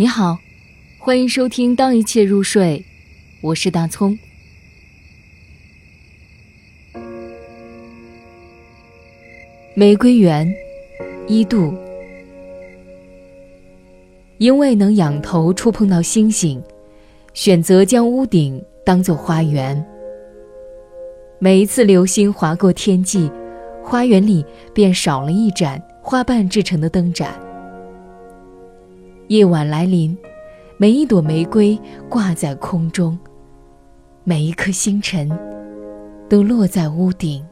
你好，欢迎收听《当一切入睡》，我是大葱。玫瑰园，一度，因为能仰头触碰到星星，选择将屋顶当作花园。每一次流星划过天际，花园里便少了一盏花瓣制成的灯盏。夜晚来临，每一朵玫瑰挂在空中，每一颗星辰都落在屋顶。